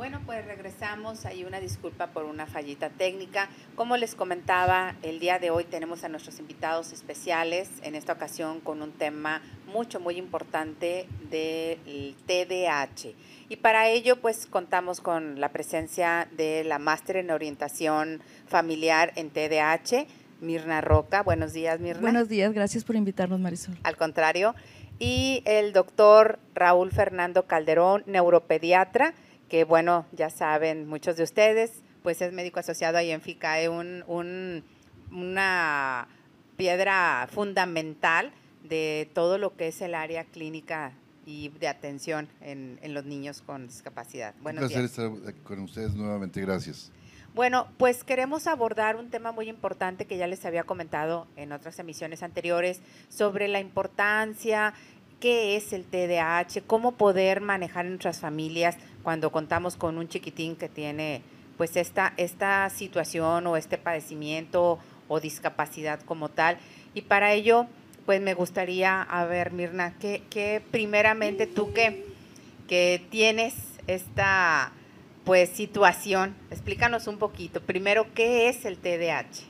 Bueno, pues regresamos. Hay una disculpa por una fallita técnica. Como les comentaba, el día de hoy tenemos a nuestros invitados especiales, en esta ocasión con un tema mucho, muy importante del TDAH. Y para ello, pues contamos con la presencia de la máster en orientación familiar en TDAH, Mirna Roca. Buenos días, Mirna. Buenos días, gracias por invitarnos, Marisol. Al contrario. Y el doctor Raúl Fernando Calderón, neuropediatra que bueno, ya saben muchos de ustedes, pues es médico asociado ahí en FICAE, un, una piedra fundamental de todo lo que es el área clínica y de atención en, los niños con discapacidad. Buenos un placer estar con ustedes nuevamente, gracias. Bueno, pues queremos abordar un tema muy importante que ya les había comentado en otras emisiones anteriores sobre la importancia, qué es el TDAH, cómo poder manejar en nuestras familias cuando contamos con un chiquitín que tiene pues esta, esta situación o este padecimiento o discapacidad como tal. Y para ello, pues me gustaría, a ver, Mirna, que, primeramente tú que, que tienes esta pues situación, explícanos un poquito. Primero, ¿qué es el TDAH?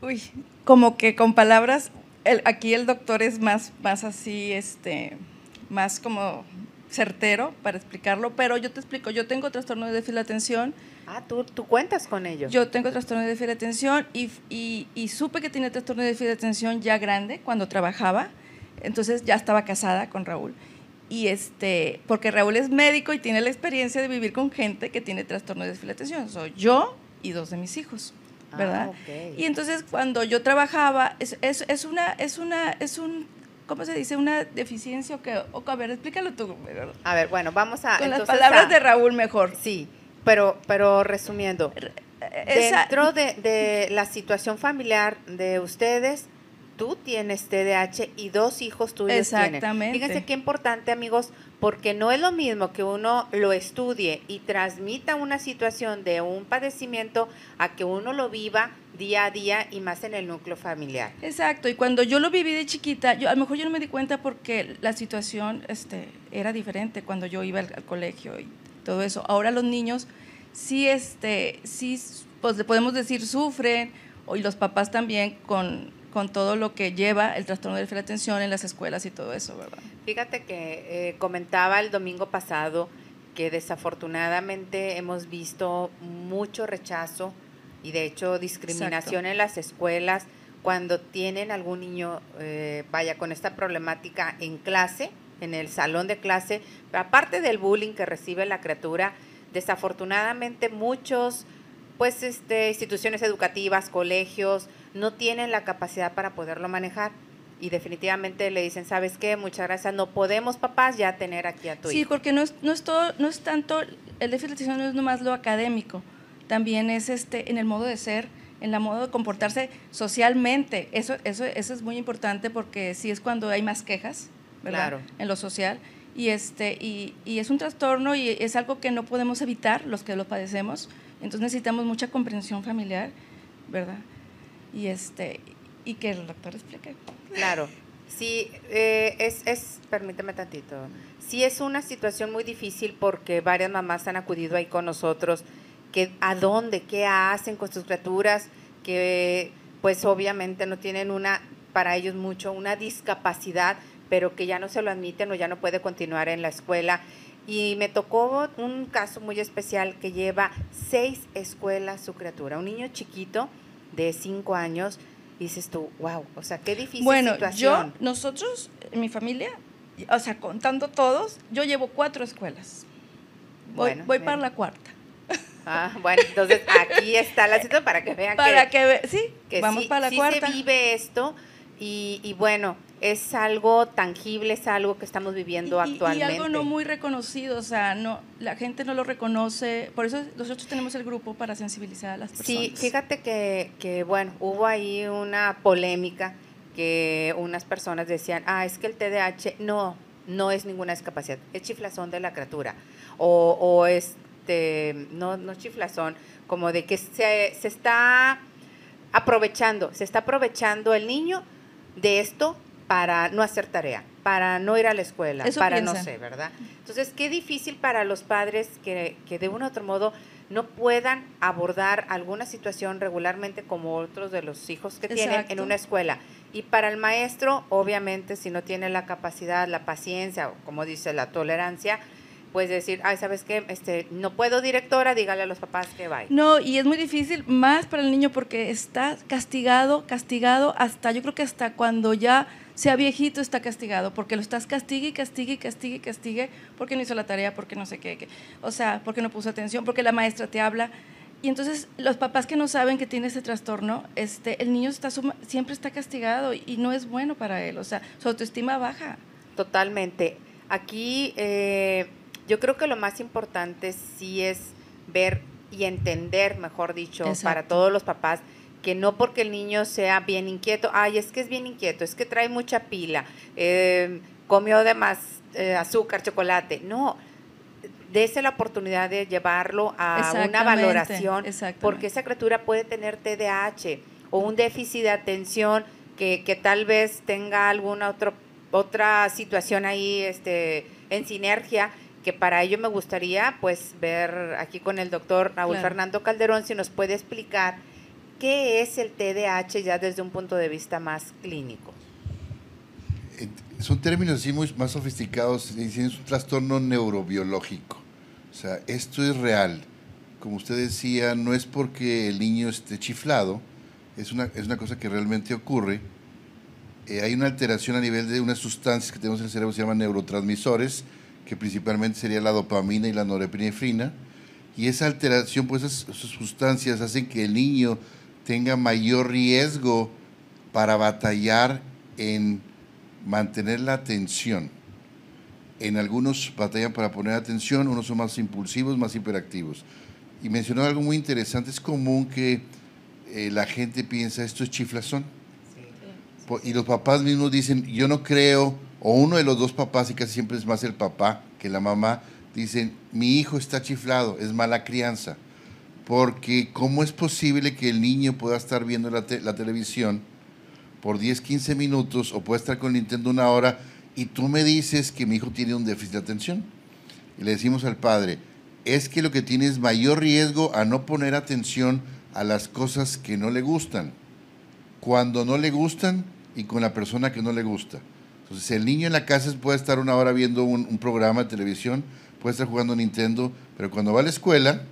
Uy, como que con palabras, aquí el doctor es más, más así, este, más como certero para explicarlo, pero yo te explico, yo tengo trastorno de déficit de atención. Ah, ¿tú, tú cuentas con ello. Yo tengo trastorno de déficit de atención y, y, supe que tiene trastorno de déficit de atención ya grande cuando trabajaba, entonces ya estaba casada con Raúl. Y este, porque Raúl es médico y tiene la experiencia de vivir con gente que tiene trastorno de déficit de atención. Soy yo y dos de mis hijos. Ah, ¿verdad? Y entonces cuando yo trabajaba, es, es, es, una, es, una, es un ¿cómo se dice? Una deficiencia o que, o, a ver, explícalo tú. A ver, bueno, vamos a... Con las palabras de Raúl mejor. Sí, pero, pero resumiendo, dentro de, de, la situación familiar de ustedes, tú tienes TDAH y dos hijos tuyos Exactamente. Fíjense qué importante, amigos, porque no es lo mismo que uno lo estudie y transmita una situación de un padecimiento a que uno lo viva día a día y más en el núcleo familiar. Exacto, y cuando yo lo viví de chiquita, yo, a lo mejor yo no me di cuenta porque la situación este, era diferente cuando yo iba al, colegio y todo eso. Ahora los niños sí, este, sí pues podemos decir, sufren, y los papás también con, con todo lo que lleva el trastorno de la atención en las escuelas y todo eso, ¿verdad? Fíjate que eh, comentaba el domingo pasado que desafortunadamente hemos visto mucho rechazo y de hecho discriminación en las escuelas cuando tienen algún niño, eh, vaya, con esta problemática en clase, en el salón de clase, aparte del bullying que recibe la criatura, desafortunadamente muchos, pues, este, instituciones educativas, colegios, no tienen la capacidad para poderlo manejar y definitivamente le dicen, ¿sabes qué? Muchas gracias, no podemos papás ya tener aquí a tu hijo. Sí, porque no es, no es todo, no es tanto, el déficit de atención no es nomás lo académico, también es este, en el modo de ser, en la modo de comportarse socialmente. Eso, eso, eso es muy importante porque sí es cuando hay más quejas, ¿verdad? En lo social. Y, este, y, y, es un trastorno y es algo que no podemos evitar los que lo padecemos. Entonces necesitamos mucha comprensión familiar, ¿verdad? Y, este, y que el doctor explique. Claro. Sí, eh, es, es, permíteme tantito, sí es una situación muy difícil porque varias mamás han acudido ahí con nosotros que a dónde, qué hacen con sus criaturas, que pues obviamente no tienen una, para ellos mucho, una discapacidad, pero que ya no se lo admiten o ya no puede continuar en la escuela. Y me tocó un caso muy especial que lleva seis escuelas su criatura, un niño chiquito de cinco años, dices tú, wow, o sea, qué difícil bueno, situación. Yo, nosotros, mi familia, o sea, contando todos, yo llevo cuatro escuelas. Voy, voy para la cuarta. Ah, bueno, entonces aquí está la situación para que vean para que, sí, que vamos para la sí cuarta. se vive esto y, y, bueno, es algo tangible, es algo que estamos viviendo actualmente. Y algo no muy reconocido, o sea, no la gente no lo reconoce, por eso nosotros tenemos el grupo para sensibilizar a las personas. Sí, fíjate que, que bueno, hubo ahí una polémica que unas personas decían, ah, es que el TDAH no, no es ninguna discapacidad, es chiflazón de la criatura. O, o es este, no, no chiflazón, como de que se, se está aprovechando, se está aprovechando el niño de esto para no hacer tarea. para no ir a la escuela, Eso para no piensan. sé, ¿verdad? Entonces, qué difícil para los padres que, que de un u otro modo no puedan abordar alguna situación regularmente como otros de los hijos que tienen en una escuela. Y para el maestro, obviamente, si no tiene la capacidad, la paciencia, o como dice, la tolerancia, pues decir, ay, ¿sabes qué? Este, no puedo, directora, dígale a los papás que vaya. No, y es muy difícil más para el niño porque está castigado, castigado hasta, yo creo que hasta cuando ya sea viejito está castigado, porque lo estás castigue castigue castigue castigue, porque no hizo la tarea, porque no sé qué, qué. o sea, porque no puso atención, porque la maestra te habla. Y entonces los papás que no saben que tiene ese trastorno, este, el niño está suma- siempre está castigado y no es bueno para él, o sea, su autoestima baja. Totalmente. Aquí eh, yo creo que lo más importante sí es ver y entender, mejor dicho, Exacto. para todos los papás, que no porque el niño sea bien inquieto, ay, es que es bien inquieto, es que trae mucha pila, eh, comió de más eh, azúcar, chocolate. No, dése la oportunidad de llevarlo a una valoración, porque esa criatura puede tener TDAH o un déficit de atención que, que tal vez tenga alguna otro, otra situación ahí este, en sinergia que para ello me gustaría pues ver aquí con el doctor Raúl Claro. Fernando Calderón si nos puede explicar qué es el TDAH ya desde un punto de vista más clínico. Eh, Son términos así muy más sofisticados, es un trastorno neurobiológico. O sea, esto es real. Como usted decía, no es porque el niño esté chiflado, es una, es una cosa que realmente ocurre. Eh, hay una alteración a nivel de unas sustancias que tenemos en el cerebro, se llaman neurotransmisores, que principalmente sería la dopamina y la norepinefrina. Y esa alteración, pues esas, sustancias hacen que el niño tenga mayor riesgo para batallar en mantener la atención. En algunos batallan para poner atención, unos son más impulsivos, más hiperactivos. Y mencionó algo muy interesante, es común que eh, la gente piensa esto es chiflazón. Y los papás mismos dicen, yo no creo, o uno de los dos papás, y casi siempre es más el papá que la mamá, dicen, mi hijo está chiflado, es mala crianza. Porque ¿cómo es posible que el niño pueda estar viendo la, te- la televisión por 10, 15 minutos o pueda estar con Nintendo una hora y tú me dices que mi hijo tiene un déficit de atención? Y le decimos al padre, es que lo que tiene es mayor riesgo a no poner atención a las cosas que no le gustan cuando no le gustan y con la persona que no le gusta. Entonces, el niño en la casa puede estar una hora viendo un, programa de televisión, puede estar jugando Nintendo, pero cuando va a la escuela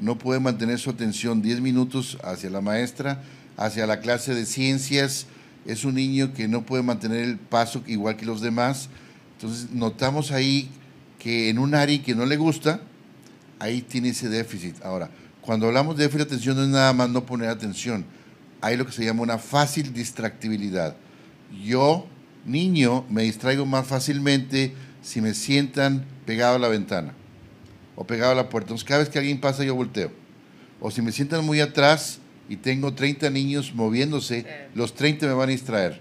no puede mantener su atención 10 minutos hacia la maestra, hacia la clase de ciencias. Es un niño que no puede mantener el paso igual que los demás. Entonces, notamos ahí que en un área que no le gusta, ahí tiene ese déficit. Ahora, cuando hablamos de déficit de atención no es nada más no poner atención. Hay lo que se llama una fácil distractibilidad. Yo, niño, me distraigo más fácilmente si me sientan pegado a la ventana o pegado a la puerta. Entonces, cada vez que alguien pasa, yo volteo. O si me sientan muy atrás y tengo 30 niños moviéndose, los 30 me van a distraer.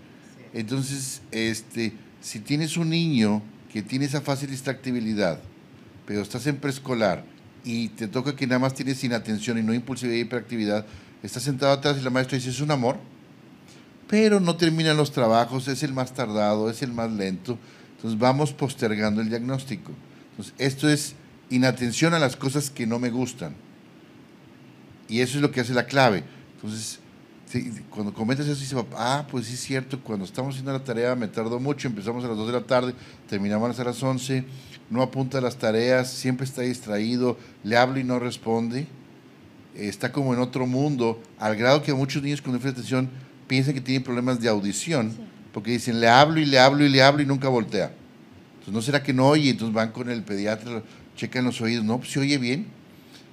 Entonces, este, si tienes un niño que tiene esa fácil distractibilidad, pero estás en preescolar y te toca que nada más tienes inatención y no impulsividad y hiperactividad, estás sentado atrás y la maestra dice, es un amor, pero no terminan los trabajos, es el más tardado, es el más lento, entonces vamos postergando el diagnóstico. Entonces, esto es inatención a las cosas que no me gustan. Y eso es lo que hace la clave. Entonces, cuando comentas eso, dice, ah, pues sí es cierto, cuando estamos haciendo la tarea me tardó mucho, empezamos a las 2 de la tarde, terminamos a las 11, no apunta las tareas, siempre está distraído, le hablo y no responde, está como en otro mundo, al grado que muchos niños con déficit de atención piensan que tienen problemas de audición, porque dicen, le hablo y le hablo y le hablo y nunca voltea. Entonces, ¿no será que no oye? Entonces van con el pediatra, checan los oídos, no, pues se oye bien.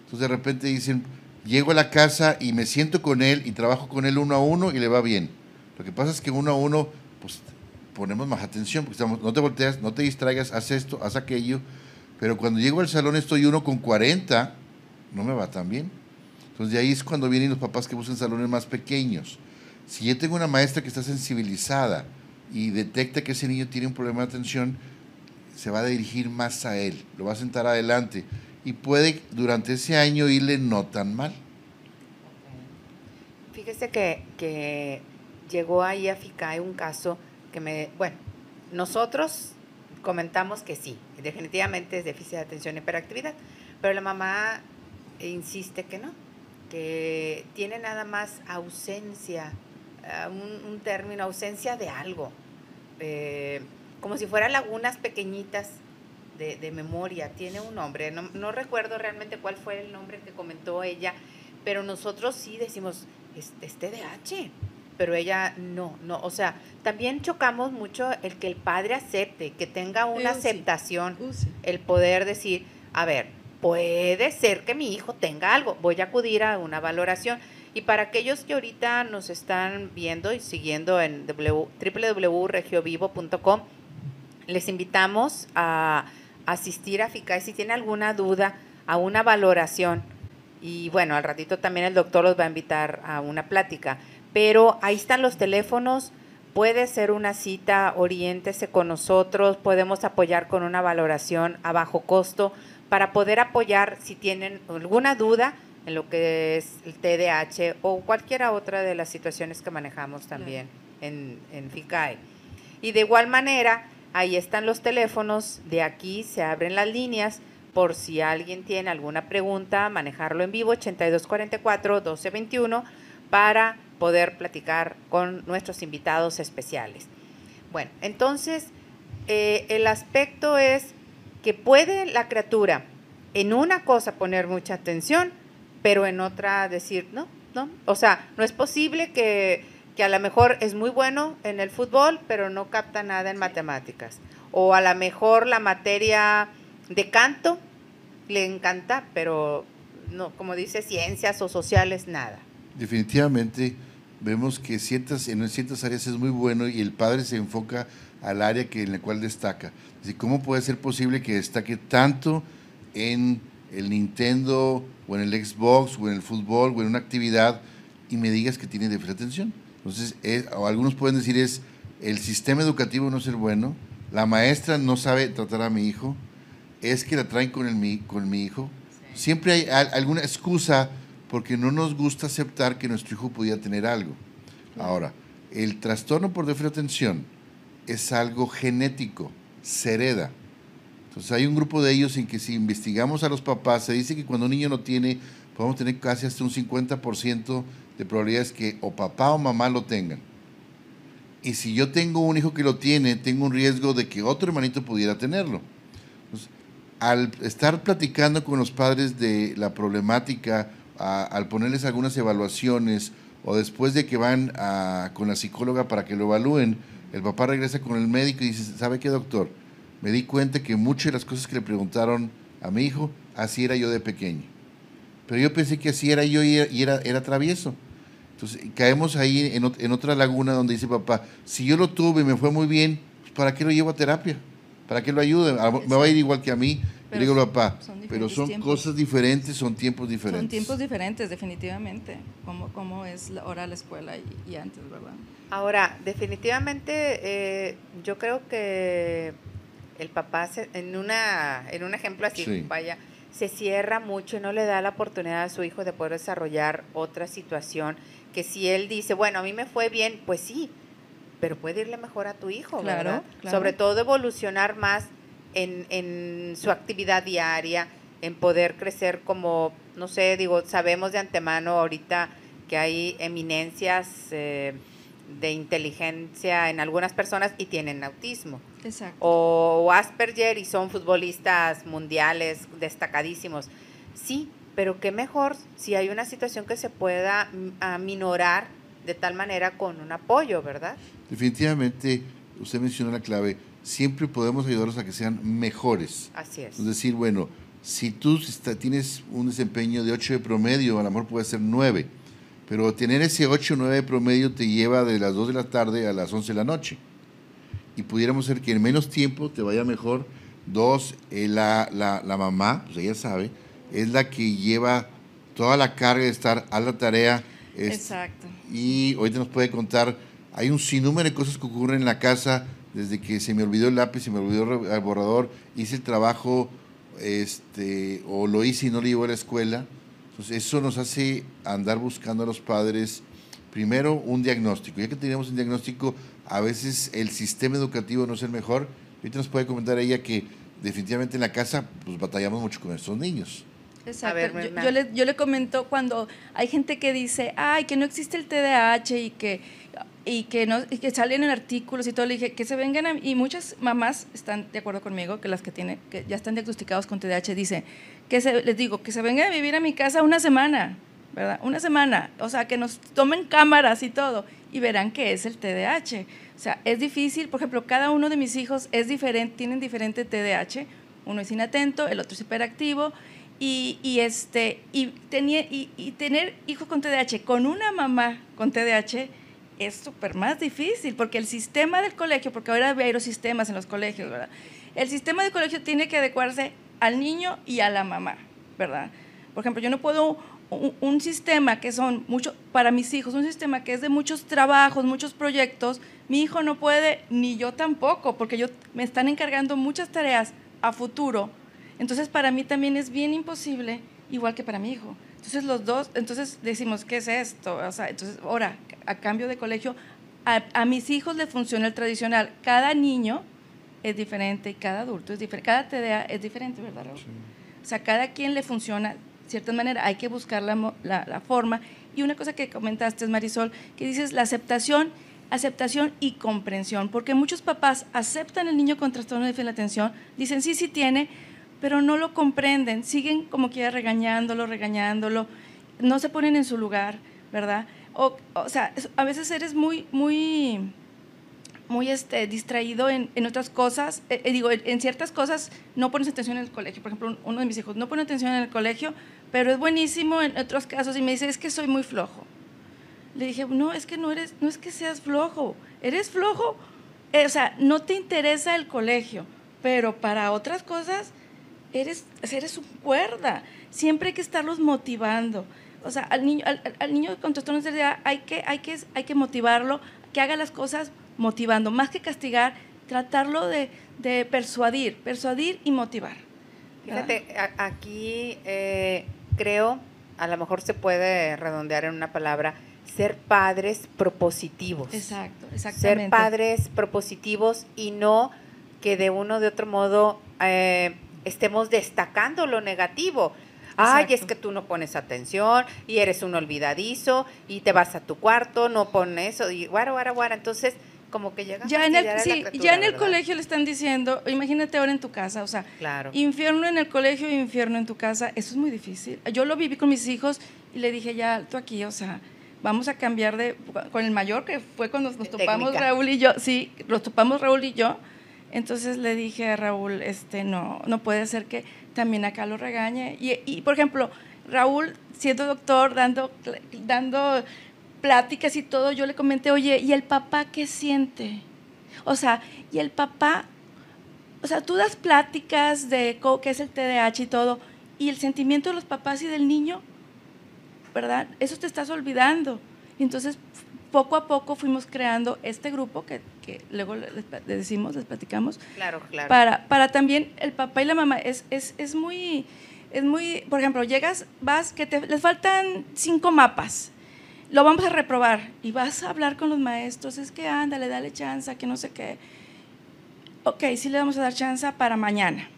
Entonces de repente dicen, llego a la casa y me siento con él y trabajo con él uno a uno y le va bien. Lo que pasa es que uno a uno, pues ponemos más atención, porque estamos, no te volteas, no te distraigas, haz esto, haz aquello. Pero cuando llego al salón estoy uno con 40, no me va tan bien. Entonces de ahí es cuando vienen los papás que buscan salones más pequeños. Si yo tengo una maestra que está sensibilizada y detecta que ese niño tiene un problema de atención, se va a dirigir más a él, lo va a sentar adelante y puede durante ese año irle no tan mal. Fíjese que, que llegó ahí a FICAE un caso que me, bueno, nosotros comentamos que sí, definitivamente es déficit de atención y hiperactividad, pero la mamá insiste que no, que tiene nada más ausencia, eh, un, término, ausencia de algo, eh, como si fueran lagunas pequeñitas de, memoria, tiene un nombre, no, no, recuerdo realmente cuál fue el nombre que comentó ella, pero nosotros sí decimos, es, es TDAH, pero ella no, no, o sea, también chocamos mucho el que el padre acepte, que tenga una aceptación, el poder decir, a ver, puede ser que mi hijo tenga algo, voy a acudir a una valoración. Y para aquellos que ahorita nos están viendo y siguiendo en www.regiovivo.com, les invitamos a asistir a FICAI si tiene alguna duda a una valoración. Y bueno, al ratito también el doctor los va a invitar a una plática. Pero ahí están los teléfonos, puede ser una cita, oriéntese con nosotros, podemos apoyar con una valoración a bajo costo para poder apoyar si tienen alguna duda en lo que es el TDAH o cualquiera otra de las situaciones que manejamos también en, en FICAE. Y de igual manera, ahí están los teléfonos, de aquí se abren las líneas por si alguien tiene alguna pregunta, manejarlo en vivo, 8244-1221, para poder platicar con nuestros invitados especiales. Bueno, entonces, eh, el aspecto es que puede la criatura en una cosa poner mucha atención, pero en otra decir, no, no. O sea, no es posible que, que a lo mejor es muy bueno en el fútbol, pero no capta nada en matemáticas. O a lo mejor la materia de canto le encanta, pero no, como dice, ciencias o sociales, nada. Definitivamente vemos que ciertas, en ciertas áreas es muy bueno y el padre se enfoca al área que, en la cual destaca. ¿Cómo puede ser posible que destaque tanto en el Nintendo o en el Xbox o en el fútbol o en una actividad y me digas que tiene déficit de atención? Entonces, o algunos pueden decir es el sistema educativo no es el bueno, la maestra no sabe tratar a mi hijo, es que la traen con, el, con mi hijo. Siempre hay alguna excusa porque no nos gusta aceptar que nuestro hijo podía tener algo. Ahora, el trastorno por déficit de atención es algo genético, se hereda. Entonces hay un grupo de ellos en que si investigamos a los papás, se dice que cuando un niño no tiene, podemos tener casi hasta un 50% de probabilidades que o papá o mamá lo tengan. Y si yo tengo un hijo que lo tiene, tengo un riesgo de que otro hermanito pudiera tenerlo. al estar platicando con los padres de la problemática al ponerles algunas evaluaciones o después de que van con la psicóloga para que lo evalúen, el papá regresa con el médico y dice, ¿sabe qué doctor? Me di cuenta que muchas de las cosas que le preguntaron a mi hijo, así era yo de pequeño. Pero yo pensé que así era yo y era, era, travieso. Entonces caemos ahí en, otra laguna donde dice papá, si yo lo tuve y me fue muy bien, pues, ¿para qué lo llevo a terapia? ¿Para qué lo ayude? Me va a ir igual que a mí. Pero digo, papá, pero son cosas diferentes, son tiempos diferentes. Son tiempos diferentes, definitivamente, como, como es ahora la escuela y, antes, ¿verdad? Ahora, definitivamente, eh, yo creo que el papá, en, una, en un ejemplo así, vaya, se cierra mucho y no le da la oportunidad a su hijo de poder desarrollar otra situación, que si él dice, bueno, a mí me fue bien, pues sí, pero puede irle mejor a tu hijo, ¿verdad? Sobre todo evolucionar más en, su actividad diaria, en poder crecer como, no sé, digo, sabemos de antemano ahorita que hay eminencias eh, de inteligencia en algunas personas y tienen autismo. Exacto. O, Asperger y son futbolistas mundiales destacadísimos. Sí, pero qué mejor si hay una situación que se pueda aminorar de tal manera con un apoyo, ¿verdad? Definitivamente, usted mencionó la clave siempre podemos ayudarlos a que sean mejores. Así es. Es decir, bueno, si tú tienes un desempeño de 8 de promedio, a lo mejor puede ser 9, pero tener ese 8 o 9 de promedio te lleva de las 2 de la tarde a las 11 de la noche. Y pudiéramos ser que en menos tiempo te vaya mejor. Dos, eh, la, la, la, mamá, pues ella sabe, es la que lleva toda la carga de estar a la tarea. Exacto. Y ahorita nos puede contar, hay un sinnúmero de cosas que ocurren en la casa desde que se me olvidó el lápiz, se me olvidó el borrador, hice el trabajo este, o lo hice y no lo llevo a la escuela. Entonces eso nos hace andar buscando a los padres primero un diagnóstico. Ya que tenemos un diagnóstico, a veces el sistema educativo no es el mejor. Ahorita nos puede comentar ella que definitivamente en la casa pues batallamos mucho con estos niños. Exacto. yo, le, yo le comento cuando hay gente que dice, ay, que no existe el TDAH y que y que no y que salen en artículos y todo le dije que se vengan a, y muchas mamás están de acuerdo conmigo que las que tienen que ya están diagnosticados con TDAH dice que se, les digo que se vengan a vivir a mi casa una semana verdad una semana o sea que nos tomen cámaras y todo y verán que es el TDAH o sea es difícil por ejemplo cada uno de mis hijos es diferente tienen diferente TDAH uno es inatento el otro es hiperactivo y, y este y, tenía, y, y tener hijos con TDAH con una mamá con TDAH es súper más difícil, porque el sistema del colegio, porque ahora hay los sistemas en los colegios, ¿verdad? El sistema del colegio tiene que adecuarse al niño y a la mamá, ¿verdad? Por ejemplo, yo no puedo un, sistema que son mucho para mis hijos, un sistema que es de muchos trabajos, muchos proyectos, mi hijo no puede, ni yo tampoco, porque yo, me están encargando muchas tareas a futuro. Entonces, para mí también es bien imposible, igual que para mi hijo. Entonces, los dos, entonces decimos, ¿qué es esto? O sea, entonces, ahora, a cambio de colegio, a, mis hijos les funciona el tradicional. Cada niño es diferente, cada adulto es diferente, cada TDA es diferente, ¿verdad, O sea, cada quien le funciona de cierta manera, hay que buscar la, la, forma. Y una cosa que comentaste, Marisol, que dices la aceptación, aceptación y comprensión, porque muchos papás aceptan el niño con trastorno de de atención, dicen sí, sí tiene, pero no lo comprenden, siguen como quiera regañándolo, regañándolo, no se ponen en su lugar, ¿verdad? O, o sea, a veces eres muy, muy, muy este, distraído en, en otras cosas. Eh, eh, digo, en ciertas cosas no pones atención en el colegio. Por ejemplo, uno de mis hijos no pone atención en el colegio, pero es buenísimo en otros casos y me dice, es que soy muy flojo. Le dije, no, es que no eres, no es que seas flojo, eres flojo, eh, o sea, no te interesa el colegio, pero para otras cosas eres, eres un cuerda. Siempre hay que estarlos motivando o sea, al niño, al, niño con trastorno de ansiedad hay que, hay, que, hay que motivarlo, que haga las cosas motivando, más que castigar, tratarlo de, de persuadir, persuadir y motivar. Fíjate, aquí eh, creo, a lo mejor se puede redondear en una palabra, ser padres propositivos. Exacto, exactamente. Ser padres propositivos y no que de uno de otro modo eh, estemos destacando lo negativo. Ay, es que tú no pones atención y eres un olvidadizo y te vas a tu cuarto, no pones eso y guara, guara, guara. Entonces, como que llega ya en el sí, ya en el colegio le están diciendo imagínate ahora en tu casa o sea claro. infierno en el colegio infierno en tu casa eso es muy difícil yo lo viví con mis hijos y le dije ya tú aquí o sea vamos a cambiar de con el mayor que fue cuando nos topamos Raúl y yo sí nos topamos Raúl y yo entonces le dije a Raúl este no no puede ser que también acá lo regañe. Y, por ejemplo, Raúl, siendo doctor, dando, dando pláticas y todo, yo le comenté, oye, ¿y el papá qué siente? O sea, y el papá, o sea, tú das pláticas de qué es el TDAH y todo, y el sentimiento de los papás y del niño, ¿verdad? Eso te estás olvidando. Y entonces, poco a poco fuimos creando este grupo que, que luego les, decimos, les platicamos. Claro, claro. Para, para también el papá y la mamá. Es, es, es muy, es muy, por ejemplo, llegas, vas, que te, les faltan cinco mapas. Lo vamos a reprobar y vas a hablar con los maestros. Es que ándale, dale chance, que no sé qué. Ok, sí le vamos a dar chance para mañana.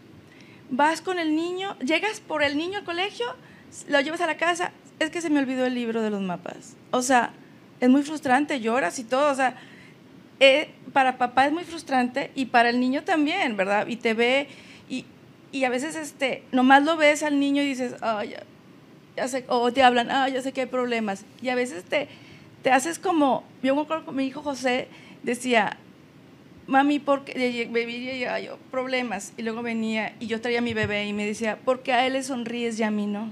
Vas con el niño, llegas por el niño al colegio, lo llevas a la casa. Es que se me olvidó el libro de los mapas. O sea, es muy frustrante, lloras y todo, o sea, eh, para papá es muy frustrante y para el niño también, ¿verdad? Y te ve y, y a veces este, nomás lo ves al niño y dices, sé, o te hablan, ah, ya sé que hay problemas. Y a veces te, te haces como, yo me acuerdo con mi hijo José, decía, mami, ¿por qué? Bebía yo, problemas. Y luego venía y yo traía a mi bebé y me decía, ¿por qué a él le sonríes y a mí no?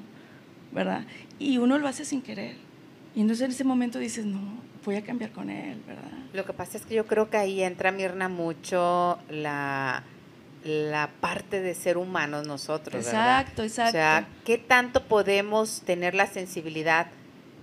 ¿Verdad? Y uno lo hace sin querer. Y entonces en ese momento dices, no, voy a cambiar con él, ¿verdad? Lo que pasa es que yo creo que ahí entra, Mirna, mucho la, la parte de ser humanos nosotros, exacto, Exacto, O sea, ¿qué tanto podemos tener la sensibilidad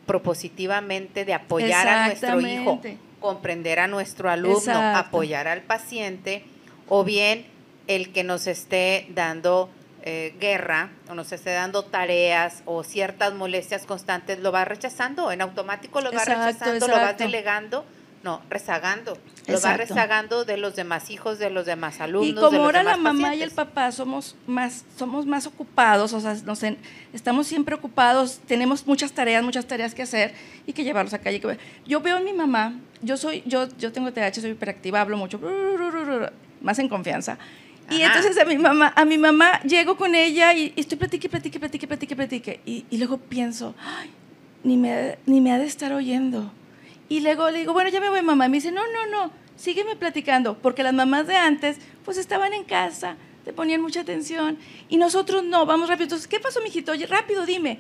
propositivamente de apoyar a nuestro hijo, comprender a nuestro alumno, apoyar al paciente, o bien el que nos esté dando eh, guerra o nos esté dando tareas o ciertas molestias constantes, lo va rechazando, en automático lo va rechazando, lo va delegando, no, rezagando. Lo va rezagando de los demás hijos, de los demás alumnos. Y como ahora la mamá y el papá somos más, somos más ocupados, o sea, nos estamos siempre ocupados, tenemos muchas tareas, muchas tareas que hacer y que llevarlos a calle. Yo veo a mi mamá, yo soy, yo, yo tengo TDAH, soy hiperactiva, hablo mucho, más en confianza. Y entonces a mi mamá, a mi mamá llego con ella y, estoy platique, platique, platique, platique, platique. Y, y luego pienso, ay, ni me, ni me ha de estar oyendo. Y luego le digo, bueno, ya me voy, mamá. Y me dice, no, no, no, sígueme platicando. Porque las mamás de antes, pues estaban en casa, te ponían mucha atención. Y nosotros no, vamos rápido. Entonces, ¿qué pasó, mijito? Oye, rápido, dime.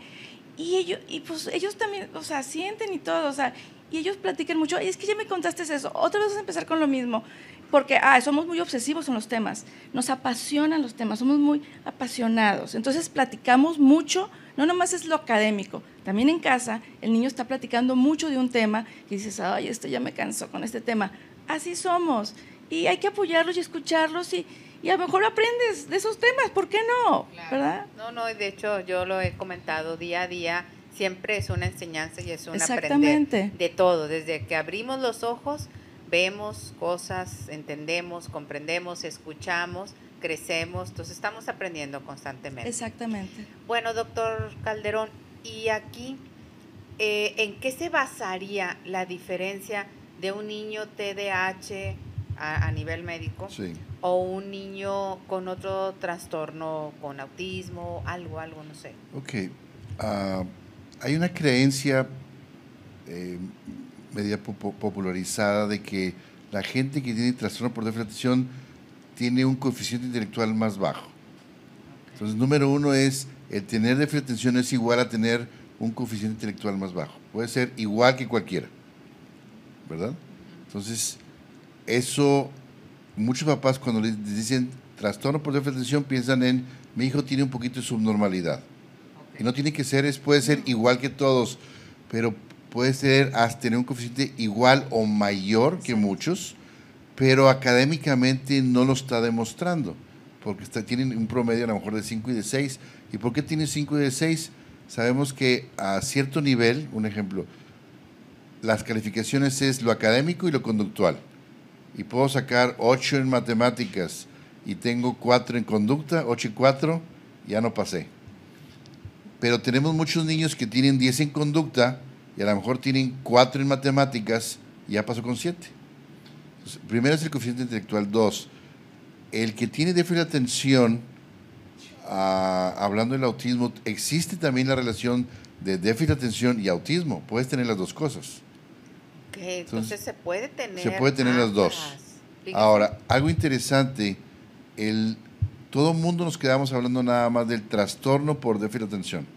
Y ellos, y pues ellos también, o sea, sienten y todo, o sea, y ellos platican mucho. Y es que ya me contaste eso. Otra vez vamos a empezar con lo mismo. Porque, ah, somos muy obsesivos en los temas. Nos apasionan los temas, somos muy apasionados. Entonces, platicamos mucho no nomás es lo académico, también en casa el niño está platicando mucho de un tema y dices, ay, esto ya me cansó con este tema. Así somos. Y hay que apoyarlos y escucharlos y, y a lo mejor aprendes de esos temas, ¿por qué no? ¿Verdad? No, no, de hecho yo lo he comentado día a día, siempre es una enseñanza y es un aprender de todo, desde que abrimos los ojos, vemos cosas, entendemos, comprendemos, escuchamos crecemos, entonces estamos aprendiendo constantemente. Exactamente. Bueno, doctor Calderón, y aquí, eh, ¿en qué se basaría la diferencia de un niño TDAH a, nivel médico o un niño con otro trastorno, con autismo, algo, algo, no sé? Ok. Ah, hay una creencia eh, media popularizada de que la gente que tiene trastorno por déficit de atención tiene un coeficiente intelectual más bajo. Entonces, número uno es, el tener déficit de atención es igual a tener un coeficiente intelectual más bajo. Puede ser igual que cualquiera, ¿verdad? Entonces, eso, muchos papás cuando les dicen trastorno por déficit de atención piensan en, mi hijo tiene un poquito de subnormalidad. Y no tiene que ser, es, puede ser igual que todos, pero puede ser hasta tener un coeficiente igual o mayor que muchos pero académicamente no lo está demostrando, porque está, tienen un promedio a lo mejor de 5 y de 6. ¿Y por qué tienen 5 y de 6? Sabemos que a cierto nivel, un ejemplo, las calificaciones es lo académico y lo conductual. Y puedo sacar 8 en matemáticas y tengo 4 en conducta, 8 y 4, ya no pasé. Pero tenemos muchos niños que tienen 10 en conducta y a lo mejor tienen 4 en matemáticas y ya pasó con 7 primero es el coeficiente intelectual. Dos, el que tiene déficit de atención, ah, hablando del autismo, existe también la relación de déficit de atención y autismo. Puedes tener las dos cosas. entonces, se puede tener. Se puede tener las dos. Ahora, algo interesante, el, todo el mundo nos quedamos hablando nada más del trastorno por déficit de atención.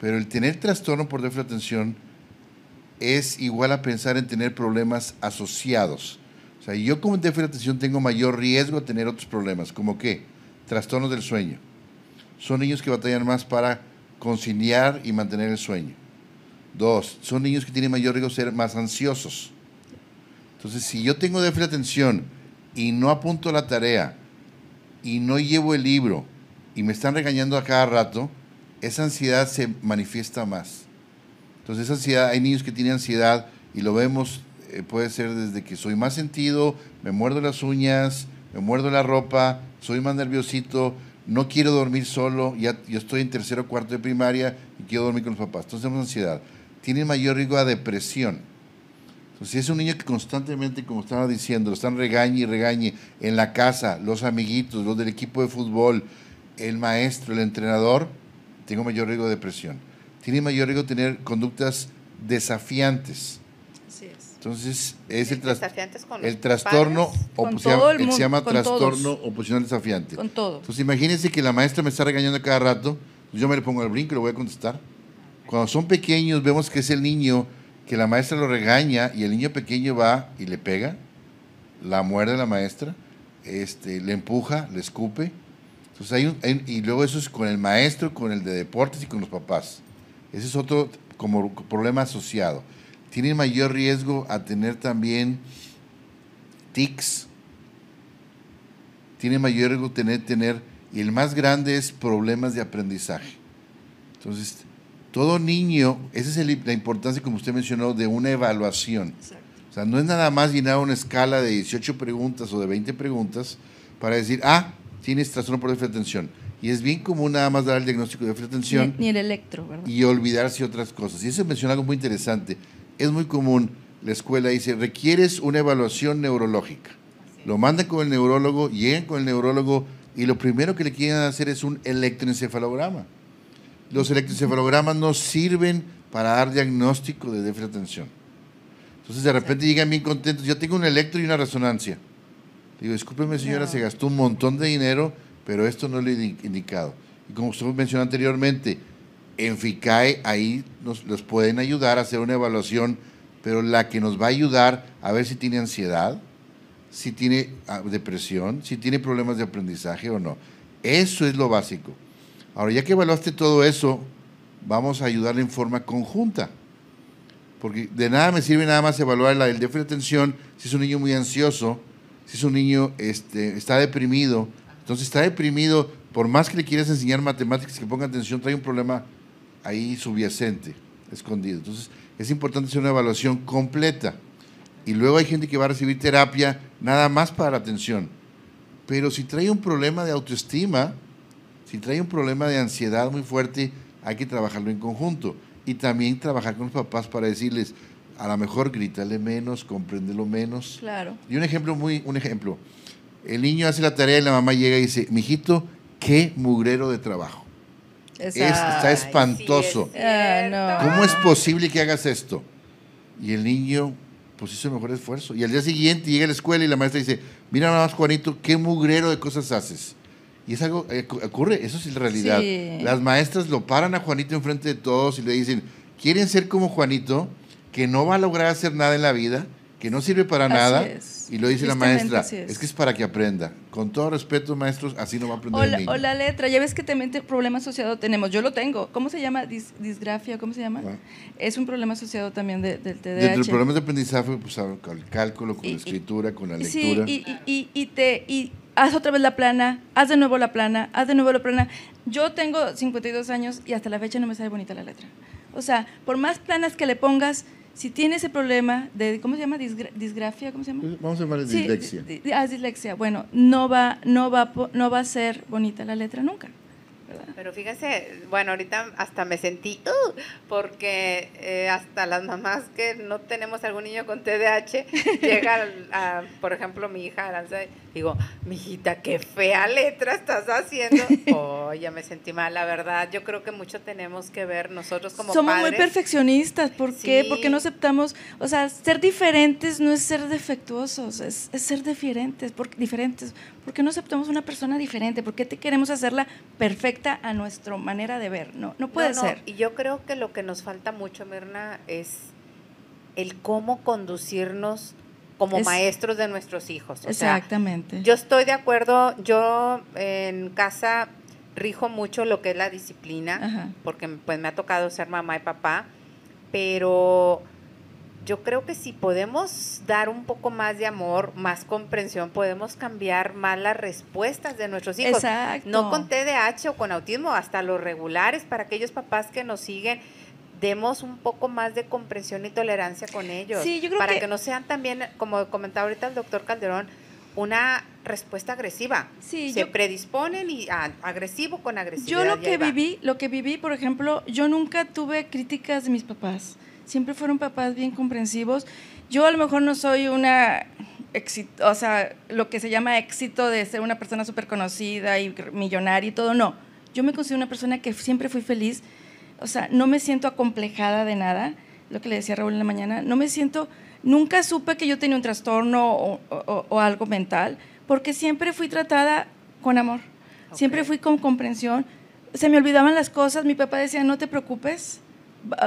Pero el tener trastorno por déficit de atención es igual a pensar en tener problemas asociados sea, yo como déficit de atención tengo mayor riesgo de tener otros problemas, como qué? Trastornos del sueño. Son niños que batallan más para conciliar y mantener el sueño. Dos, son niños que tienen mayor riesgo de ser más ansiosos. Entonces, si yo tengo déficit de atención y no apunto la tarea y no llevo el libro y me están regañando a cada rato, esa ansiedad se manifiesta más. Entonces, esa ansiedad, hay niños que tienen ansiedad y lo vemos eh, puede ser desde que soy más sentido, me muerdo las uñas, me muerdo la ropa, soy más nerviosito, no quiero dormir solo, ya yo estoy en tercero o cuarto de primaria y quiero dormir con los papás. Entonces tenemos ansiedad. Tiene mayor riesgo a depresión. Entonces, si es un niño que constantemente, como estaba diciendo, lo están regañe y regañe en la casa, los amiguitos, los del equipo de fútbol, el maestro, el entrenador, tengo mayor riesgo de depresión. Tiene mayor riesgo de tener conductas desafiantes entonces, es el, el trastorno, se, se llama trastorno oposicional desafiante. Con todo. Entonces, imagínense que la maestra me está regañando cada rato, pues yo me le pongo al brinco y le voy a contestar. Cuando son pequeños, vemos que es el niño que la maestra lo regaña y el niño pequeño va y le pega, la muerde la maestra, este, le empuja, le escupe. Entonces hay, y luego eso es con el maestro, con el de deportes y con los papás. Ese es otro como problema asociado tienen mayor riesgo a tener también tics, tienen mayor riesgo a tener, tener, y el más grande es problemas de aprendizaje. Entonces, todo niño, esa es la importancia, como usted mencionó, de una evaluación. O sea, no es nada más llenar una escala de 18 preguntas o de 20 preguntas para decir, ah, tienes trastorno por déficit de atención. Y es bien común nada más dar el diagnóstico de atención. Ni, ni el electro, ¿verdad? Y olvidarse otras cosas. Y eso menciona algo muy interesante. Es muy común, la escuela dice, requieres una evaluación neurológica. Lo mandan con el neurólogo, llegan con el neurólogo y lo primero que le quieren hacer es un electroencefalograma. Los electroencefalogramas no sirven para dar diagnóstico de déficit de atención. Entonces de repente llegan bien contentos, yo tengo un electro y una resonancia. Digo, discúlpeme señora, se gastó un montón de dinero, pero esto no le he indicado. Y como usted mencionó anteriormente, en FICAE ahí nos los pueden ayudar a hacer una evaluación, pero la que nos va a ayudar a ver si tiene ansiedad, si tiene ah, depresión, si tiene problemas de aprendizaje o no. Eso es lo básico. Ahora, ya que evaluaste todo eso, vamos a ayudarle en forma conjunta. Porque de nada me sirve nada más evaluar el déficit de atención si es un niño muy ansioso, si es un niño este, está deprimido. Entonces está deprimido, por más que le quieras enseñar matemáticas, que ponga atención, trae un problema ahí subyacente, escondido. Entonces es importante hacer una evaluación completa. Y luego hay gente que va a recibir terapia nada más para la atención. Pero si trae un problema de autoestima, si trae un problema de ansiedad muy fuerte, hay que trabajarlo en conjunto. Y también trabajar con los papás para decirles, a lo mejor grítale menos, compréndelo menos. Claro. Y un ejemplo muy, un ejemplo. El niño hace la tarea y la mamá llega y dice, mijito, qué mugrero de trabajo. Es, está espantoso. Ah, ¿Cómo es posible que hagas esto? Y el niño, pues hizo el mejor esfuerzo. Y al día siguiente llega a la escuela y la maestra dice, mira más Juanito, qué mugrero de cosas haces. Y es algo, eh, ocurre, eso es la realidad. Las maestras lo paran a Juanito enfrente de todos y le dicen, ¿quieren ser como Juanito, que no va a lograr hacer nada en la vida, que no sirve para nada? Y lo dice la maestra, es. que es para que aprenda. Con todo respeto, maestros, así no va a aprender o el la, niño. O la letra, ya ves que también el problema asociado tenemos, yo lo tengo. ¿Cómo se llama? disgrafia, ¿cómo se llama? Ah. Es un problema asociado también del TDAH. Dentro del problema de aprendizaje, pues con el cálculo, con la escritura, con la lectura. Sí, y, y, te... Y, haz otra vez la plana, haz de nuevo la plana, haz de nuevo la plana. Yo tengo 52 años y hasta la fecha no me sale bonita la letra. O sea, por más planas que le pongas, si tiene ese problema de, ¿cómo se llama? disgrafia, ¿cómo se llama? Vamos a llamarle dislexia. ah, dislexia. Bueno, no va, no, va, no va a ser bonita la letra nunca. Pero fíjense, bueno, ahorita hasta me sentí, uh, porque eh, hasta las mamás que no tenemos algún niño con TDAH, llegan, a, por ejemplo, mi hija Aranza, digo, mi hijita, qué fea letra estás haciendo. Oh, ya me sentí mal, la verdad. Yo creo que mucho tenemos que ver nosotros como Somos muy perfeccionistas, ¿por qué? Porque no aceptamos, o sea, ser diferentes no es ser defectuosos, es, es ser diferentes, porque, diferentes. ¿Por qué no aceptamos una persona diferente? ¿Por qué te queremos hacerla perfecta a nuestra manera de ver? No, no puede ser. Y yo creo que lo que nos falta mucho, Mirna, es el cómo conducirnos como maestros de nuestros hijos. exactamente. yo estoy de acuerdo, yo en casa rijo mucho lo que es la disciplina, porque pues me ha tocado ser mamá y papá, pero yo creo que si podemos dar un poco más de amor, más comprensión, podemos cambiar más las respuestas de nuestros hijos. Exacto. No con TDAH o con autismo, hasta los regulares, para aquellos papás que nos siguen, demos un poco más de comprensión y tolerancia con ellos. Sí, yo creo para que... no sean también, como comentaba ahorita el doctor Calderón, una respuesta agresiva. Sí, se predisponen y ah, agresivo con agresividad. Yo lo que viví, lo que viví, por ejemplo, yo nunca tuve críticas de mis papás siempre fueron papás bien comprensivos. Yo a lo mejor no soy una o sea, lo que se llama éxito de ser una persona súper conocida y millonaria y todo, no. Yo me considero una persona que siempre fui feliz, o sea, no me siento acomplejada de nada, lo que le decía Raúl en la mañana, no me siento, nunca supe que yo tenía un trastorno o, algo mental, porque siempre fui tratada con amor, siempre fui con comprensión, se me olvidaban las cosas, mi papá decía, no te preocupes,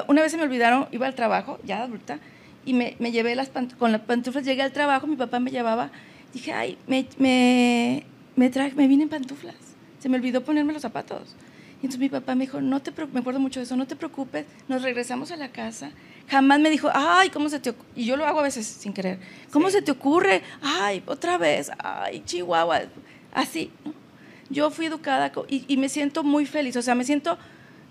una vez se me olvidaron, iba al trabajo, ya adulta, y me, me llevé las con las pantuflas, llegué al trabajo, mi papá me llevaba, dije, ay, me, me, me, traje, me vine en pantuflas, se me olvidó ponerme los zapatos. Y entonces mi papá me dijo, no te me acuerdo mucho de eso, no te preocupes, nos regresamos a la casa. Jamás me dijo, ay, ¿cómo se te ocurre? Y yo lo hago a veces sin querer. ¿Cómo se te ocurre? Ay, otra vez, ay, Chihuahua. Así, Yo fui educada y, y, me siento muy feliz, o sea, me siento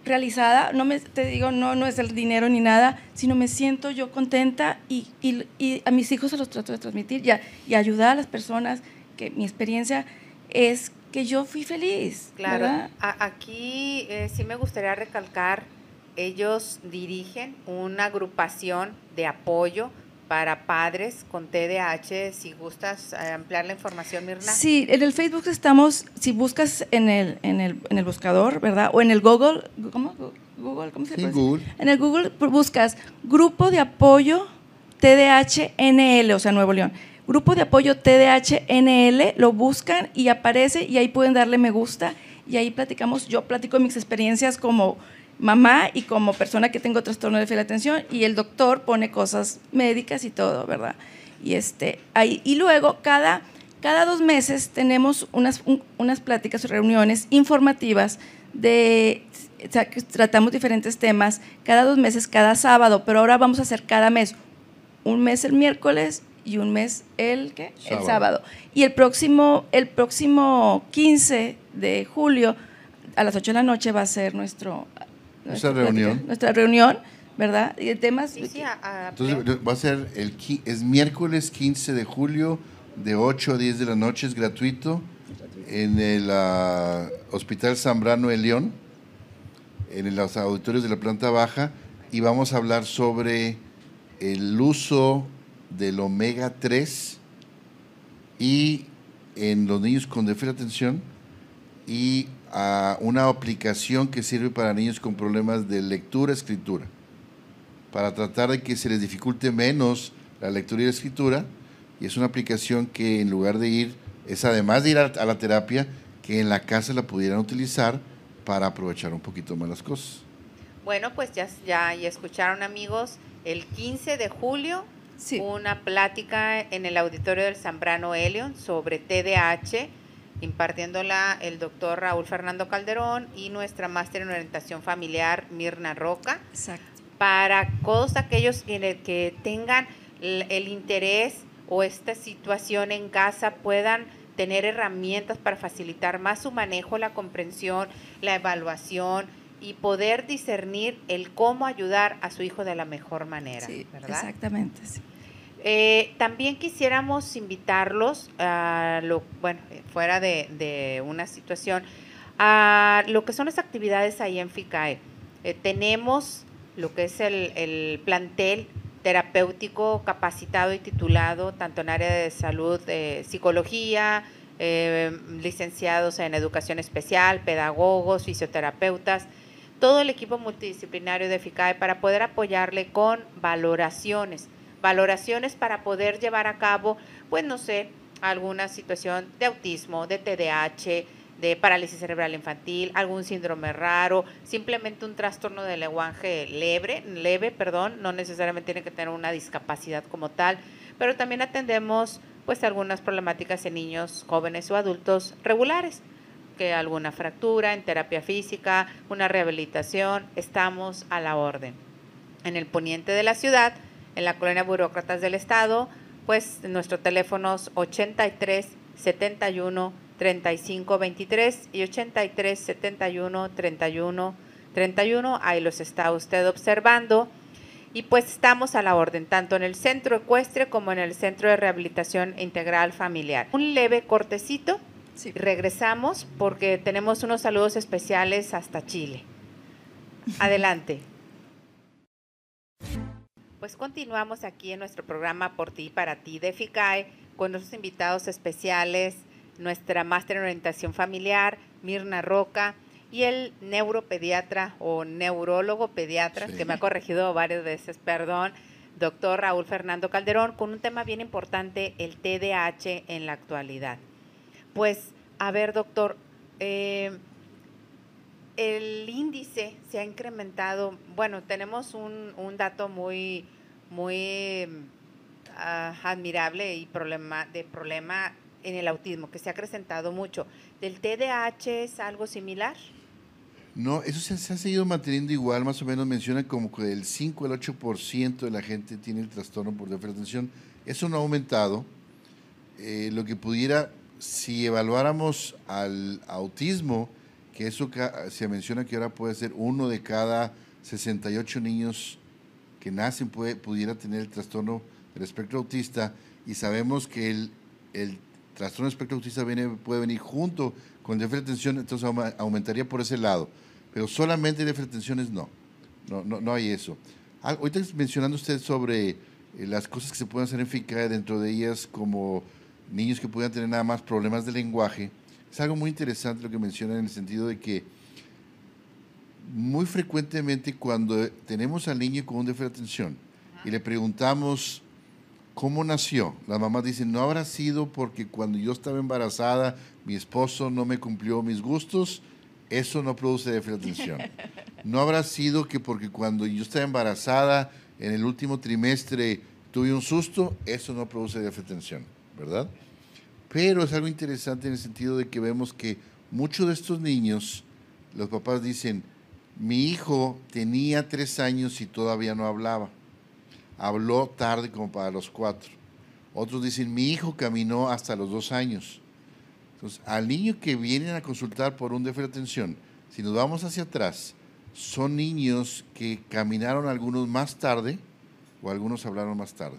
realizada, no me, te digo, no, no es el dinero ni nada, sino me siento yo contenta y, y, a mis hijos se los trato de transmitir y, y ayudar a las personas, que mi experiencia es que yo fui feliz. Claro, aquí eh, sí me gustaría recalcar, ellos dirigen una agrupación de apoyo para padres con TDAH. Si gustas eh, ampliar la información, Mirna. Sí, en el Facebook estamos, si buscas en el, en el, en el buscador, ¿verdad? O en el Google, ¿cómo? Google, ¿cómo se sí, Google. En el Google buscas Grupo de Apoyo TDAH-NL, o sea, Nuevo León. Grupo de Apoyo TDAH-NL, lo buscan y aparece y ahí pueden darle me gusta y ahí platicamos, yo platico mis experiencias como mamá y como persona que tengo trastorno de de atención y el doctor pone cosas médicas y todo, ¿verdad? Y, este, ahí, y luego cada, cada dos meses tenemos unas, unas pláticas o reuniones informativas de, o sea, tratamos diferentes temas cada dos meses, cada sábado, pero ahora vamos a hacer cada mes, un mes el miércoles y un mes el, ¿qué? el sábado. Y el próximo, el próximo 15 de julio a las 8 de la noche va a ser nuestro nuestra reunión. Nuestra reunión, ¿verdad? Y el tema Sí, Entonces va a ser el es miércoles 15 de julio de 8 a 10 de la noche, es gratuito en el ah, Hospital Zambrano de León, en los auditorios de la planta baja, y vamos a hablar sobre el uso del omega 3 y en los niños con déficit de atención y a una aplicación que sirve para niños con problemas de lectura, escritura, para tratar de que se les dificulte menos la lectura y la escritura. Y es una aplicación que en lugar de ir, es además de ir a, la terapia, que en la casa la pudieran utilizar para aprovechar un poquito más las cosas. Bueno, pues ya, ya, escucharon amigos, el 15 de julio una plática en el auditorio del Zambrano Elion sobre TDAH impartiéndola el doctor Raúl Fernando Calderón y nuestra máster en orientación familiar Mirna Roca. Exacto. Para todos aquellos que tengan el interés o esta situación en casa puedan tener herramientas para facilitar más su manejo, la comprensión, la evaluación y poder discernir el cómo ayudar a su hijo de la mejor manera. Sí, exactamente. Sí. Eh, también quisiéramos invitarlos a lo, bueno, fuera de, una situación, a lo que son las actividades ahí en FICAE. Eh, tenemos lo que es el, plantel terapéutico capacitado y titulado, tanto en área de salud, eh, psicología, licenciados en educación especial, pedagogos, fisioterapeutas, todo el equipo multidisciplinario de FICAE para poder apoyarle con valoraciones valoraciones para poder llevar a cabo, pues no sé, alguna situación de autismo, de TDAH, de parálisis cerebral infantil, algún síndrome raro, simplemente un trastorno del lenguaje leve, leve, perdón, no necesariamente tiene que tener una discapacidad como tal, pero también atendemos pues algunas problemáticas en niños, jóvenes o adultos regulares, que alguna fractura en terapia física, una rehabilitación, estamos a la orden. En el poniente de la ciudad en la colonia Burócratas del Estado, pues nuestros teléfonos 83 71 35 23 y 83 71 31 31, ahí los está usted observando. Y pues estamos a la orden, tanto en el centro ecuestre como en el centro de rehabilitación integral familiar. Un leve cortecito, regresamos porque tenemos unos saludos especiales hasta Chile. Adelante. Pues continuamos aquí en nuestro programa Por ti para ti de FICAE con nuestros invitados especiales, nuestra máster en orientación familiar, Mirna Roca, y el neuropediatra o neurólogo pediatra, que me ha corregido varias veces, perdón, doctor Raúl Fernando Calderón, con un tema bien importante, el TDAH en la actualidad. Pues, a ver, doctor, eh, el índice se ha incrementado, bueno, tenemos un, un dato muy, muy ah, admirable y problema, de problema en el autismo, que se ha acrecentado mucho. ¿Del TDAH es algo similar? No, eso se, ha seguido manteniendo igual, más o menos menciona como que el 5 al 8% de la gente tiene el trastorno por déficit de atención. Eso no ha aumentado. Eh, lo que pudiera, si evaluáramos al autismo, que eso se menciona que ahora puede ser uno de cada 68 niños nacen puede, pudiera tener el trastorno del espectro autista y sabemos que el, el trastorno del espectro autista viene, puede venir junto con el déficit de atención, entonces aumentaría por ese lado. Pero solamente déficit de atención no. No, no, no hay eso. ahorita mencionando usted sobre eh, las cosas que se pueden hacer en FICAE, dentro de ellas como niños que puedan tener nada más problemas de lenguaje, es algo muy interesante lo que menciona en el sentido de que muy frecuentemente cuando tenemos al niño con un déficit de atención y le preguntamos cómo nació, la mamá dice, no habrá sido porque cuando yo estaba embarazada mi esposo no me cumplió mis gustos, eso no produce déficit de atención. No habrá sido que porque cuando yo estaba embarazada en el último trimestre tuve un susto, eso no produce déficit de atención, ¿verdad? Pero es algo interesante en el sentido de que vemos que muchos de estos niños, los papás dicen, mi hijo tenía tres años y todavía no hablaba. Habló tarde como para los cuatro. Otros dicen, mi hijo caminó hasta los dos años. Entonces, al niño que vienen a consultar por un déficit de atención, si nos vamos hacia atrás, son niños que caminaron algunos más tarde o algunos hablaron más tarde.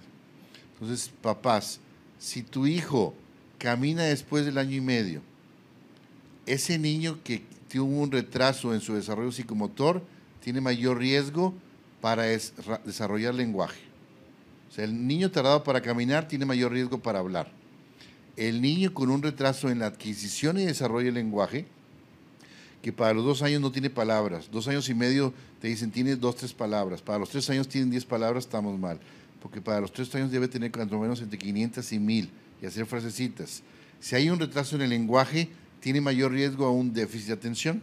Entonces, papás, si tu hijo camina después del año y medio. Ese niño que tuvo un retraso en su desarrollo psicomotor tiene mayor riesgo para desarrollar lenguaje. O sea, el niño tardado para caminar tiene mayor riesgo para hablar. El niño con un retraso en la adquisición y desarrollo del lenguaje, que para los dos años no tiene palabras, dos años y medio te dicen tiene dos, tres palabras, para los tres años tienen diez palabras, estamos mal, porque para los tres años debe tener cuanto menos entre 500 y 1000 y hacer frasecitas. Si hay un retraso en el lenguaje, tiene mayor riesgo a un déficit de atención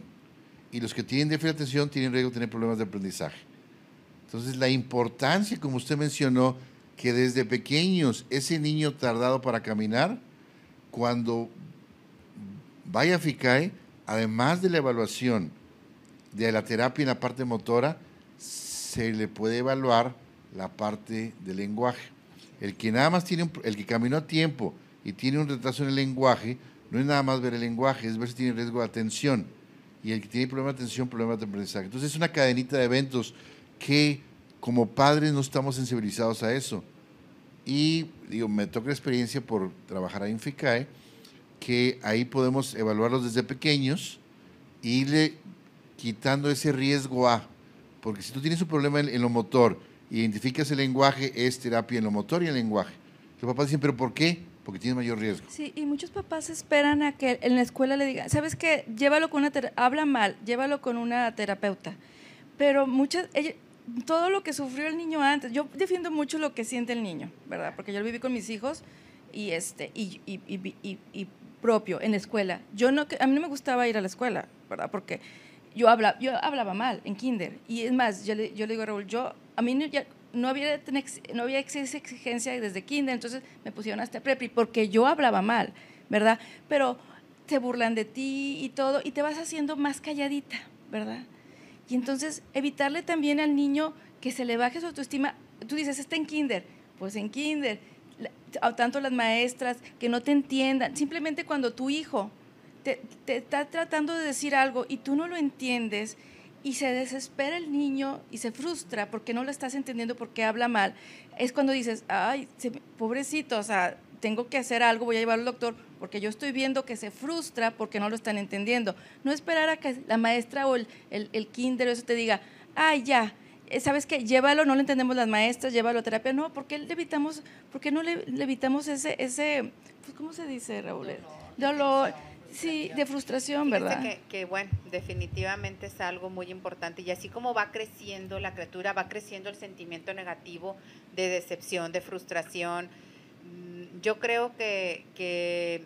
y los que tienen déficit de atención tienen riesgo de tener problemas de aprendizaje. Entonces, la importancia, como usted mencionó, que desde pequeños ese niño tardado para caminar, cuando vaya a FICAE, además de la evaluación de la terapia en la parte motora, se le puede evaluar la parte del lenguaje. El que nada más tiene, el que caminó a tiempo y tiene un retraso en el lenguaje, no es nada más ver el lenguaje, es ver si tiene riesgo de atención. Y el que tiene problema de atención, problemas de aprendizaje. Entonces es una cadenita de eventos que como padres no estamos sensibilizados a eso. Y digo, me toca la experiencia por trabajar ahí en FICAE, que ahí podemos evaluarlos desde pequeños e irle quitando ese riesgo a. Porque si tú tienes un problema en lo motor identificas el lenguaje, es terapia en lo motor y el lenguaje. Los papás dicen, ¿pero por qué? Porque tiene mayor riesgo. Sí, y muchos papás esperan a que en la escuela le digan, ¿sabes qué? Llévalo con una, habla mal, llévalo con una terapeuta. Pero muchas, todo lo que sufrió el niño antes, yo defiendo mucho lo que siente el niño, ¿verdad? Porque yo lo viví con mis hijos y, este, y, y, y, y propio en la escuela. Yo no, a mí no me gustaba ir a la escuela, ¿verdad? Porque yo, habla, yo hablaba mal en kinder. Y es más, yo le, yo le digo a Raúl, yo, a mí ya, no había, no había esa exigencia desde kinder, entonces me pusieron hasta prepi, porque yo hablaba mal, ¿verdad? Pero te burlan de ti y todo, y te vas haciendo más calladita, ¿verdad? Y entonces evitarle también al niño que se le baje su autoestima. Tú dices, está en kinder, pues en kinder, tanto las maestras que no te entiendan, simplemente cuando tu hijo te, está tratando de decir algo y tú no lo entiendes y se desespera el niño y se frustra porque no lo estás entendiendo porque habla mal, es cuando dices, ay, pobrecito, o sea, tengo que hacer algo, voy a llevar al doctor porque yo estoy viendo que se frustra porque no lo están entendiendo. No esperar a que la maestra o el, el, kinder o eso te diga, ay, ya, eh, ¿sabes qué? Llévalo, no lo entendemos las maestras, llévalo a terapia. No, porque le evitamos, porque no le, evitamos ese, ese, pues, ¿cómo se dice, Raúl? Dolor Sí, de frustración, ¿verdad? Que, que, bueno, definitivamente es algo muy importante y así como va creciendo la criatura, va creciendo el sentimiento negativo de decepción, de frustración. Mm, yo creo que, que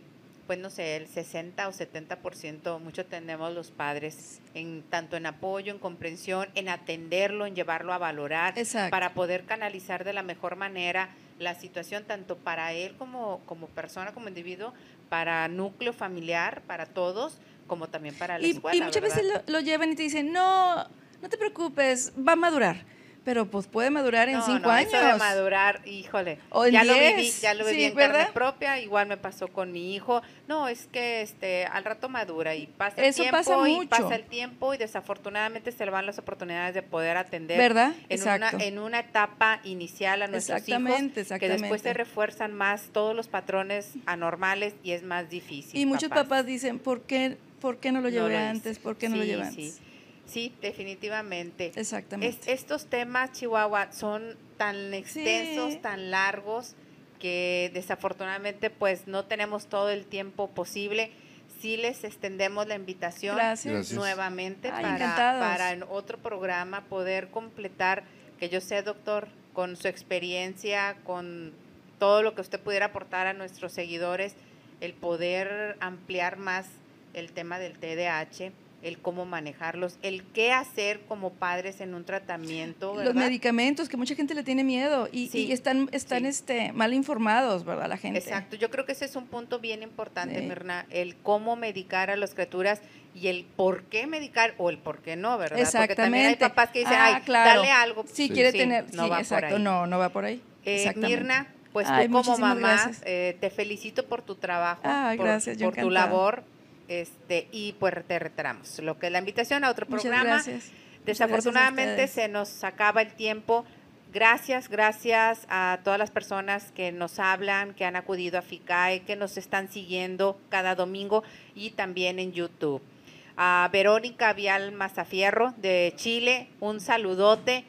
pues no sé, el 60 o 70%, mucho tenemos los padres, en tanto en apoyo, en comprensión, en atenderlo, en llevarlo a valorar, para poder canalizar de la mejor manera la situación, tanto para él como, como persona, como individuo, para núcleo familiar, para todos, como también para la y, escuela. Y muchas veces lo, llevan y te dicen, no, no te preocupes, va a madurar. Pero pues puede madurar en No, cinco no, años. Eso de madurar, híjole. O en ya lo viví, diez, ya lo viví sí, en carne ¿verdad? propia, igual me pasó con mi hijo. No, es que este al rato madura y pasa Eso el tiempo pasa y mucho. pasa el tiempo y desafortunadamente se le van las oportunidades de poder atender ¿Verdad? en una Exacto. en una etapa inicial a nuestros Exactamente, hijos que después exactamente. se refuerzan más todos los patrones anormales y es más difícil. y muchos papás dicen, ¿por qué, ¿por qué no lo No llevé lo hice. antes? ¿Por qué no lo Sí, llevé sí. antes? Sí, definitivamente. Exactamente. Es- estos temas, Chihuahua, son tan extensos, Sí. tan largos, que desafortunadamente pues no tenemos todo el tiempo posible. Sí les extendemos la invitación Gracias. Gracias. nuevamente Ay, para, para en otro programa poder completar, que yo sé, doctor, con su experiencia, con todo lo que usted pudiera aportar a nuestros seguidores, el poder ampliar más el tema del TDAH, el cómo manejarlos, el qué hacer como padres en un tratamiento, Los medicamentos, que mucha gente le tiene miedo y, Sí, y están, están sí. este, mal informados, ¿verdad? La gente. Exacto, yo creo que ese es un punto bien importante, Sí. Mirna, el cómo medicar a las criaturas y el por qué medicar o el por qué no, ¿verdad? Porque también hay Exactamente. papás que dicen, Ah, ay, claro. dale algo. Sí, quiere tener, no sí, va por exacto, ahí. no, no va por ahí. Eh, Exactamente. Mirna, pues Ay, tú como mamá, eh, te felicito por tu trabajo, Ay, por, gracias, por tu encantada. labor, este, y pues te reiteramos lo que es la invitación a otro Muchas programa. gracias. Desafortunadamente se nos acaba el tiempo. Gracias, gracias a todas las personas que nos hablan, que han acudido a FICAE, que nos están siguiendo cada domingo y también en YouTube. A Verónica Vial Mazafierro de Chile, un saludote.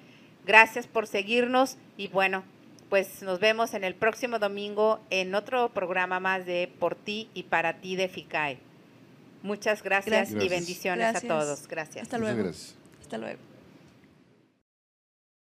Gracias por seguirnos y bueno, pues nos vemos en el próximo domingo en otro programa más de Por ti y para ti de FICAE. Muchas gracias, Gracias. y bendiciones Gracias. a todos. Gracias. Hasta Muchas luego. gracias. Hasta luego.